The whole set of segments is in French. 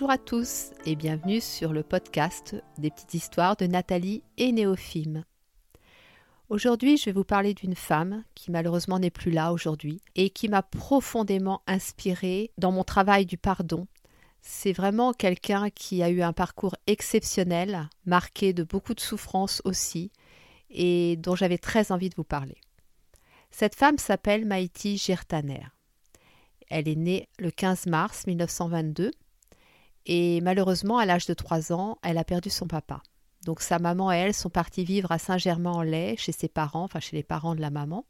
Bonjour à tous et bienvenue sur le podcast des petites histoires de Nathalie et Néophime. Aujourd'hui, je vais vous parler d'une femme qui malheureusement n'est plus là aujourd'hui et qui m'a profondément inspirée dans mon travail du pardon. C'est vraiment quelqu'un qui a eu un parcours exceptionnel, marqué de beaucoup de souffrances aussi, et dont j'avais très envie de vous parler. Cette femme s'appelle Maïti Girtaner. Elle est née le 15 mars 1922 et malheureusement, à l'âge de 3 ans, elle a perdu son papa. Donc sa maman et elle sont parties vivre à Saint-Germain-en-Laye chez ses parents, enfin chez les parents de la maman.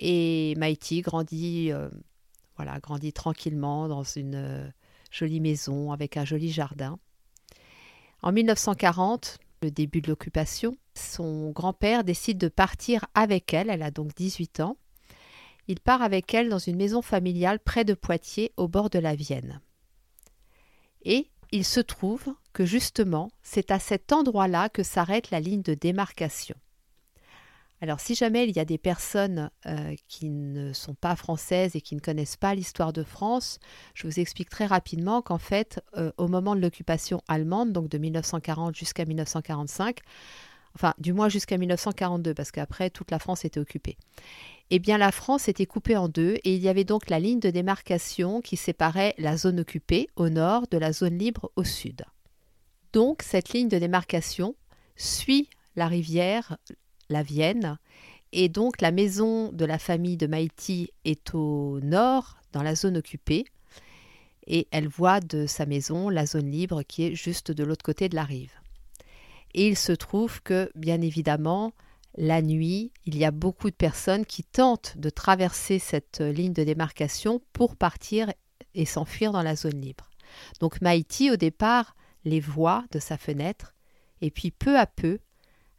Et Maïti grandit, euh, voilà, grandit tranquillement dans une euh, jolie maison avec un joli jardin. En 1940, le début de l'occupation, son grand-père décide de partir avec elle, elle a donc 18 ans. Il part avec elle dans une maison familiale près de Poitiers, au bord de la Vienne. Et il se trouve que justement, c'est à cet endroit-là que s'arrête la ligne de démarcation. Alors si jamais il y a des personnes euh, qui ne sont pas françaises et qui ne connaissent pas l'histoire de France, je vous explique très rapidement qu'en fait, euh, au moment de l'occupation allemande, donc de 1940 jusqu'à 1945, enfin du moins jusqu'à 1942, parce qu'après toute la France était occupée, eh bien la France était coupée en deux et il y avait donc la ligne de démarcation qui séparait la zone occupée au nord de la zone libre au sud. Donc cette ligne de démarcation suit la rivière, la Vienne, et donc la maison de la famille de Maïti est au nord, dans la zone occupée, et elle voit de sa maison la zone libre qui est juste de l'autre côté de la rive. Et il se trouve que, bien évidemment, la nuit, il y a beaucoup de personnes qui tentent de traverser cette ligne de démarcation pour partir et s'enfuir dans la zone libre. Donc Maïti, au départ, les voit de sa fenêtre, et puis peu à peu,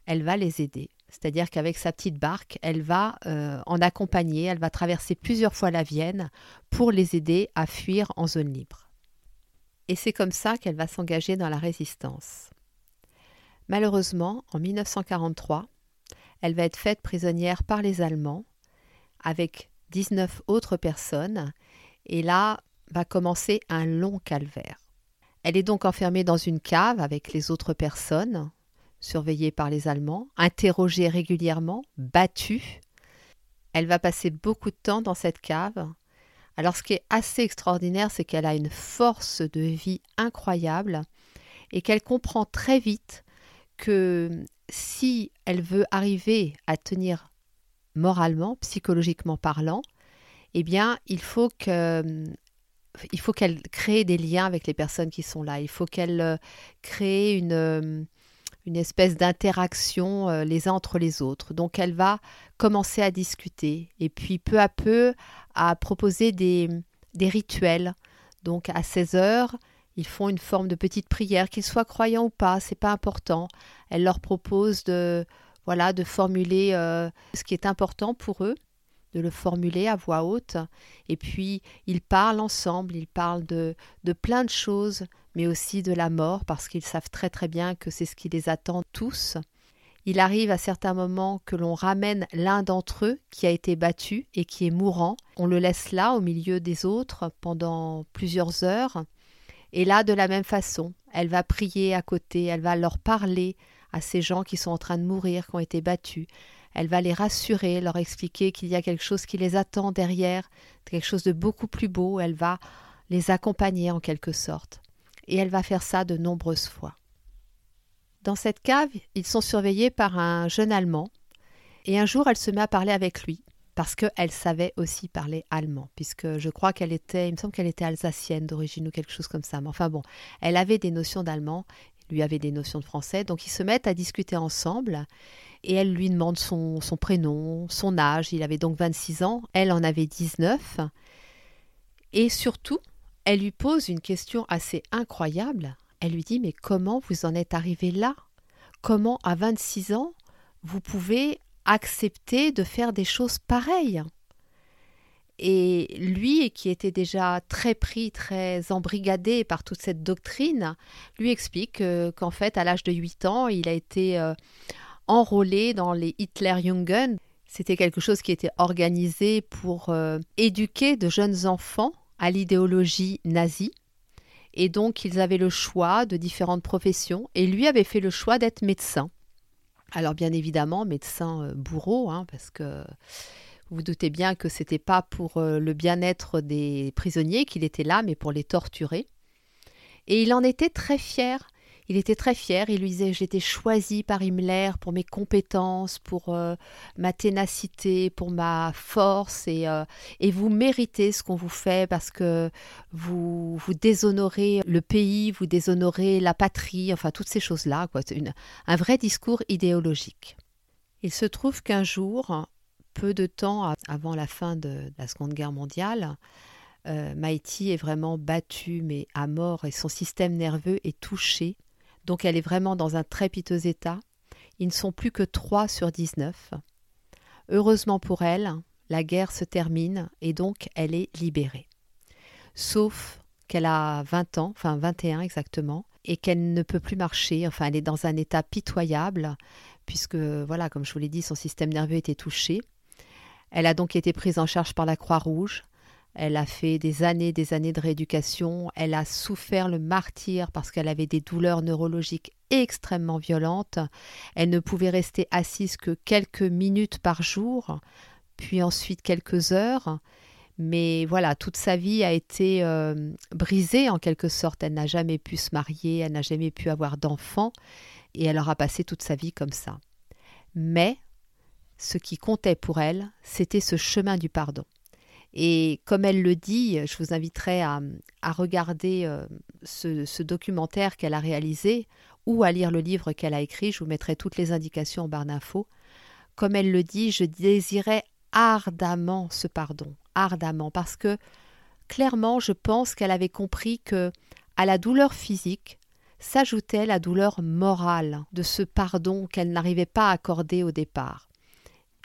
elle va les aider. C'est-à-dire qu'avec sa petite barque, elle va euh, en accompagner, elle va traverser plusieurs fois la Vienne pour les aider à fuir en zone libre. Et c'est comme ça qu'elle va s'engager dans la résistance. Malheureusement, en 1943, elle va être faite prisonnière par les Allemands avec 19 autres personnes et là va commencer un long calvaire. Elle est donc enfermée dans une cave avec les autres personnes, surveillée par les Allemands, interrogée régulièrement, battue. Elle va passer beaucoup de temps dans cette cave. Alors ce qui est assez extraordinaire, c'est qu'elle a une force de vie incroyable et qu'elle comprend très vite que si elle veut arriver à tenir moralement, psychologiquement parlant, eh bien, il faut qu'elle crée des liens avec les personnes qui sont là. Il faut qu'elle euh, crée une, euh, une espèce d'interaction euh, les uns entre les autres. Donc elle va commencer à discuter et puis peu à peu à proposer des, des rituels. Donc à 16 heures, ils font une forme de petite prière, qu'ils soient croyants ou pas, c'est pas important. Elle leur propose de voilà de formuler euh, ce qui est important pour eux, de le formuler à voix haute. Et puis ils parlent ensemble, ils parlent de, de plein de choses, mais aussi de la mort, parce qu'ils savent très très bien que c'est ce qui les attend tous. Il arrive à certains moments que l'on ramène l'un d'entre eux qui a été battu et qui est mourant. On le laisse là au milieu des autres pendant plusieurs heures. Et là, de la même façon, elle va prier à côté, elle va leur parler à ces gens qui sont en train de mourir, qui ont été battus. Elle va les rassurer, leur expliquer qu'il y a quelque chose qui les attend derrière, quelque chose de beaucoup plus beau. Elle va les accompagner en quelque sorte. Et elle va faire ça de nombreuses fois. Dans cette cave, ils sont surveillés par un jeune Allemand. Et un jour, elle se met à parler avec lui parce qu'elle savait aussi parler allemand, puisque je crois qu'elle était, il me semble qu'elle était alsacienne d'origine ou quelque chose comme ça. Mais enfin bon, elle avait des notions d'allemand. lui avait des notions de français. Donc ils se mettent à discuter ensemble et elle lui demande son, son prénom, son âge. Il avait donc 26 ans, elle en avait 19. Et surtout, elle lui pose une question assez incroyable. Elle lui dit Mais comment vous en êtes arrivé là? Comment, à 26 ans, vous pouvez accepter de faire des choses pareilles et lui, qui était déjà très pris, très embrigadé par toute cette doctrine, lui explique euh, qu'en fait, à l'âge de 8 ans, il a été euh, enrôlé dans les Hitlerjungen. C'était quelque chose qui était organisé pour euh, éduquer de jeunes enfants à l'idéologie nazie. Et donc, ils avaient le choix de différentes professions. Et lui avait fait le choix d'être médecin. Alors, bien évidemment, médecin bourreau, hein, parce que vous doutez bien que c'était pas pour euh, le bien-être des prisonniers qu'il était là, mais pour les torturer. Et il en était très fier. Il était très fier. Il lui disait J'étais choisi par Himmler pour mes compétences, pour euh, ma ténacité, pour ma force, et, euh, et vous méritez ce qu'on vous fait parce que vous, vous déshonorez le pays, vous déshonorez la patrie, enfin toutes ces choses-là. Un vrai discours idéologique. Il se trouve qu'un jour, peu de temps avant la fin de la Seconde Guerre mondiale, euh, Maïti est vraiment battue, mais à mort, et son système nerveux est touché. Donc elle est vraiment dans un très piteux état. Ils ne sont plus que 3 sur 19. Heureusement pour elle, la guerre se termine et donc elle est libérée. Sauf qu'elle a 20 ans, enfin 21 exactement, et qu'elle ne peut plus marcher, enfin elle est dans un état pitoyable, puisque, voilà, comme je vous l'ai dit, son système nerveux était touché. Elle a donc été prise en charge par la Croix-Rouge. Elle a fait des années, des années de rééducation. Elle a souffert le martyr parce qu'elle avait des douleurs neurologiques extrêmement violentes. Elle ne pouvait rester assise que quelques minutes par jour, puis ensuite quelques heures. Mais voilà, toute sa vie a été euh, brisée en quelque sorte. Elle n'a jamais pu se marier, elle n'a jamais pu avoir d'enfants, et elle aura passé toute sa vie comme ça. Mais ce qui comptait pour elle, c'était ce chemin du pardon. Et comme elle le dit, je vous inviterai à, regarder euh, ce, documentaire qu'elle a réalisé ou à lire le livre qu'elle a écrit. Je vous mettrai toutes les indications en barre d'infos. Comme elle le dit, je désirais ardemment ce pardon, ardemment, parce que clairement, je pense qu'elle avait compris que à la douleur physique s'ajoutait la douleur morale de ce pardon qu'elle n'arrivait pas à accorder au départ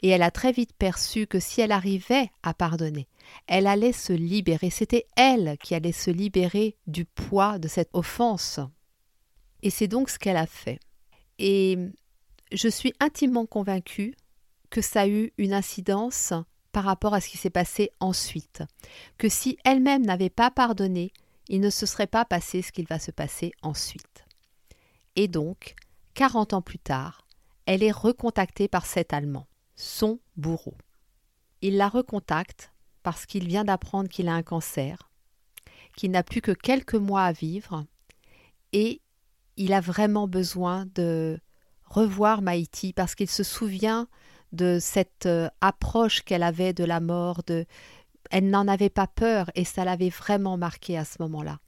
et elle a très vite perçu que si elle arrivait à pardonner, elle allait se libérer, c'était elle qui allait se libérer du poids de cette offense. Et c'est donc ce qu'elle a fait. Et je suis intimement convaincue que ça a eu une incidence par rapport à ce qui s'est passé ensuite, que si elle-même n'avait pas pardonné, il ne se serait pas passé ce qu'il va se passer ensuite. Et donc, quarante ans plus tard, elle est recontactée par cet Allemand son bourreau. Il la recontacte parce qu'il vient d'apprendre qu'il a un cancer, qu'il n'a plus que quelques mois à vivre, et il a vraiment besoin de revoir Maïti parce qu'il se souvient de cette euh, approche qu'elle avait de la mort, de elle n'en avait pas peur et ça l'avait vraiment marqué à ce moment-là.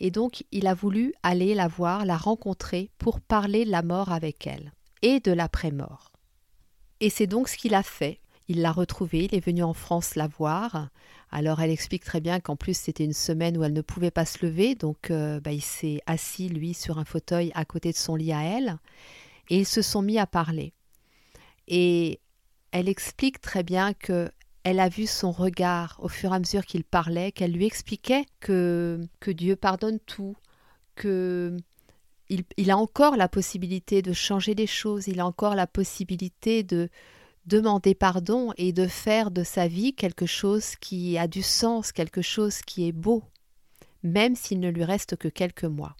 Et donc il a voulu aller la voir, la rencontrer pour parler de la mort avec elle et de l'après-mort. Et c'est donc ce qu'il a fait. Il l'a retrouvée, il est venu en France la voir. Alors elle explique très bien qu'en plus c'était une semaine où elle ne pouvait pas se lever, donc euh, bah, il s'est assis lui sur un fauteuil à côté de son lit à elle, et ils se sont mis à parler. Et elle explique très bien que elle a vu son regard au fur et à mesure qu'il parlait, qu'elle lui expliquait que, que Dieu pardonne tout, que il, a encore la possibilité de changer les choses, il a encore la possibilité de demander pardon et de faire de sa vie quelque chose qui a du sens, quelque chose qui est beau, même s'il ne lui reste que quelques mois.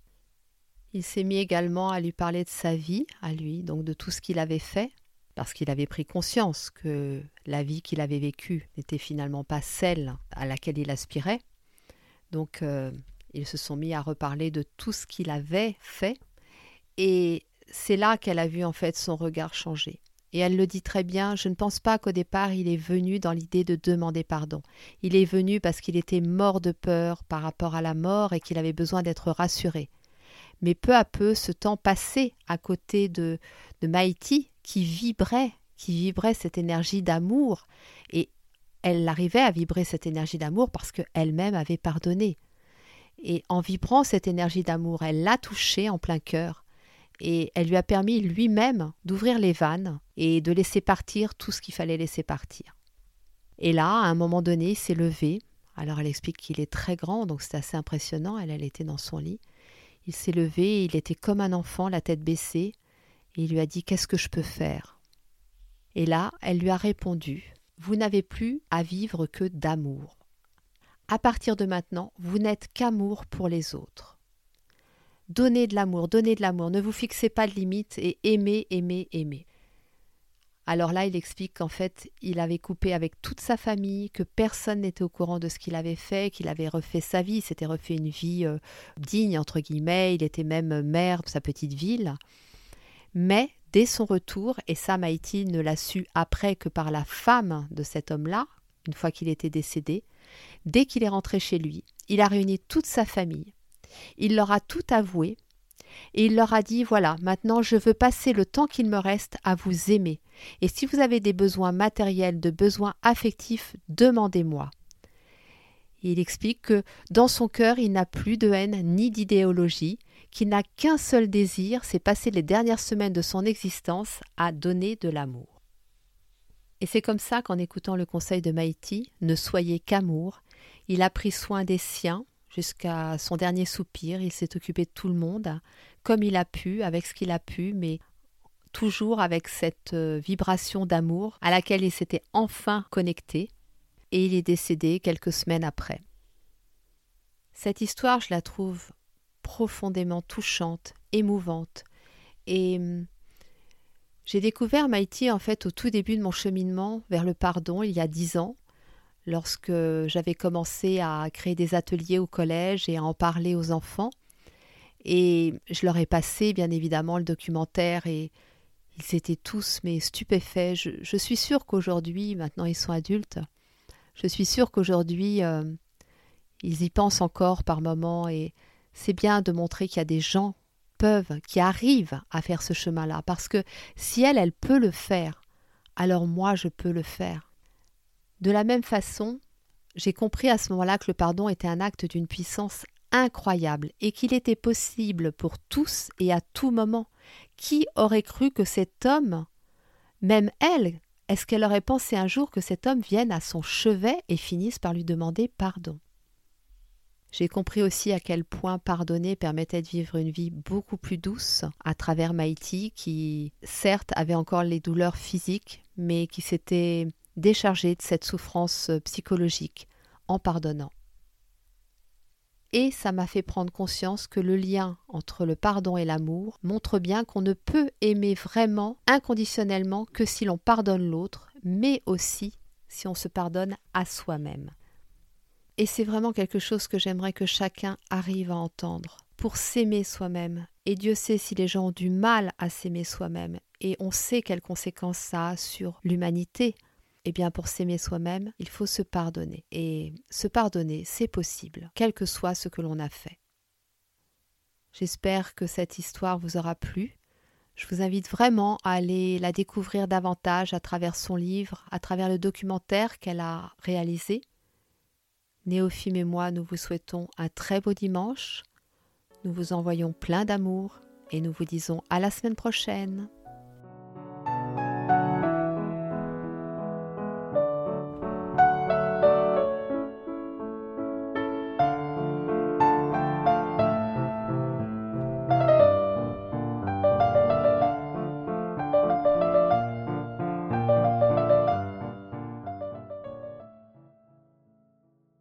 Il s'est mis également à lui parler de sa vie, à lui, donc de tout ce qu'il avait fait, parce qu'il avait pris conscience que la vie qu'il avait vécue n'était finalement pas celle à laquelle il aspirait. Donc euh, ils se sont mis à reparler de tout ce qu'il avait fait. Et c'est là qu'elle a vu en fait son regard changer. Et elle le dit très bien, je ne pense pas qu'au départ il est venu dans l'idée de demander pardon. Il est venu parce qu'il était mort de peur par rapport à la mort et qu'il avait besoin d'être rassuré. Mais peu à peu, ce temps passé à côté de, de Maïti, qui vibrait, qui vibrait cette énergie d'amour, et elle arrivait à vibrer cette énergie d'amour parce qu'elle-même avait pardonné. Et en vibrant cette énergie d'amour, elle l'a touché en plein cœur, et elle lui a permis lui-même d'ouvrir les vannes et de laisser partir tout ce qu'il fallait laisser partir. Et là, à un moment donné, il s'est levé. Alors elle explique qu'il est très grand, donc c'est assez impressionnant. Elle, elle était dans son lit. Il s'est levé, il était comme un enfant, la tête baissée, et il lui a dit Qu'est-ce que je peux faire? Et là, elle lui a répondu Vous n'avez plus à vivre que d'amour. À partir de maintenant, vous n'êtes qu'amour pour les autres. Donnez de l'amour, donnez de l'amour, ne vous fixez pas de limites et aimez, aimez, aimez. Alors là, il explique qu'en fait, il avait coupé avec toute sa famille, que personne n'était au courant de ce qu'il avait fait, qu'il avait refait sa vie, s'était refait une vie euh, digne, entre guillemets, il était même maire de sa petite ville. Mais dès son retour, et ça Maïti ne l'a su après que par la femme de cet homme-là, une fois qu'il était décédé, dès qu'il est rentré chez lui, il a réuni toute sa famille. Il leur a tout avoué, et il leur a dit Voilà, maintenant je veux passer le temps qu'il me reste à vous aimer. Et si vous avez des besoins matériels, de besoins affectifs, demandez-moi. Il explique que dans son cœur, il n'a plus de haine ni d'idéologie, qu'il n'a qu'un seul désir, c'est passer les dernières semaines de son existence à donner de l'amour. Et c'est comme ça qu'en écoutant le conseil de Maïti, ne soyez qu'amour, il a pris soin des siens, jusqu'à son dernier soupir. Il s'est occupé de tout le monde, comme il a pu, avec ce qu'il a pu, mais toujours avec cette euh, vibration d'amour à laquelle il s'était enfin connecté, et il est décédé quelques semaines après. Cette histoire, je la trouve profondément touchante, émouvante, et hum, j'ai découvert Maïti en fait au tout début de mon cheminement vers le pardon il y a dix ans lorsque j'avais commencé à créer des ateliers au collège et à en parler aux enfants. Et je leur ai passé, bien évidemment, le documentaire et ils étaient tous mais stupéfaits. Je, suis sûre qu'aujourd'hui, maintenant ils sont adultes, je suis sûre qu'aujourd'hui euh, ils y pensent encore par moments et c'est bien de montrer qu'il y a des gens peuvent, qui arrivent à faire ce chemin-là. Parce que si elle, elle peut le faire, alors moi je peux le faire. De la même façon, j'ai compris à ce moment-là que le pardon était un acte d'une puissance incroyable et qu'il était possible pour tous et à tout moment. Qui aurait cru que cet homme, même elle, est-ce qu'elle aurait pensé un jour que cet homme vienne à son chevet et finisse par lui demander pardon? J'ai compris aussi à quel point pardonner permettait de vivre une vie beaucoup plus douce à travers Maïti, qui certes avait encore les douleurs physiques, mais qui s'était décharger de cette souffrance euh, psychologique en pardonnant. Et ça m'a fait prendre conscience que le lien entre le pardon et l'amour montre bien qu'on ne peut aimer vraiment inconditionnellement que si l'on pardonne l'autre, mais aussi si on se pardonne à soi-même. Et c'est vraiment quelque chose que j'aimerais que chacun arrive à entendre pour s'aimer soi-même. Et Dieu sait si les gens ont du mal à s'aimer soi-même. Et on sait quelles conséquences ça a sur l'humanité, eh bien, pour s'aimer soi-même, il faut se pardonner. Et se pardonner, c'est possible, quel que soit ce que l'on a fait. J'espère que cette histoire vous aura plu. Je vous invite vraiment à aller la découvrir davantage à travers son livre, à travers le documentaire qu'elle a réalisé. Néophime et moi, nous vous souhaitons un très beau dimanche. Nous vous envoyons plein d'amour et nous vous disons à la semaine prochaine.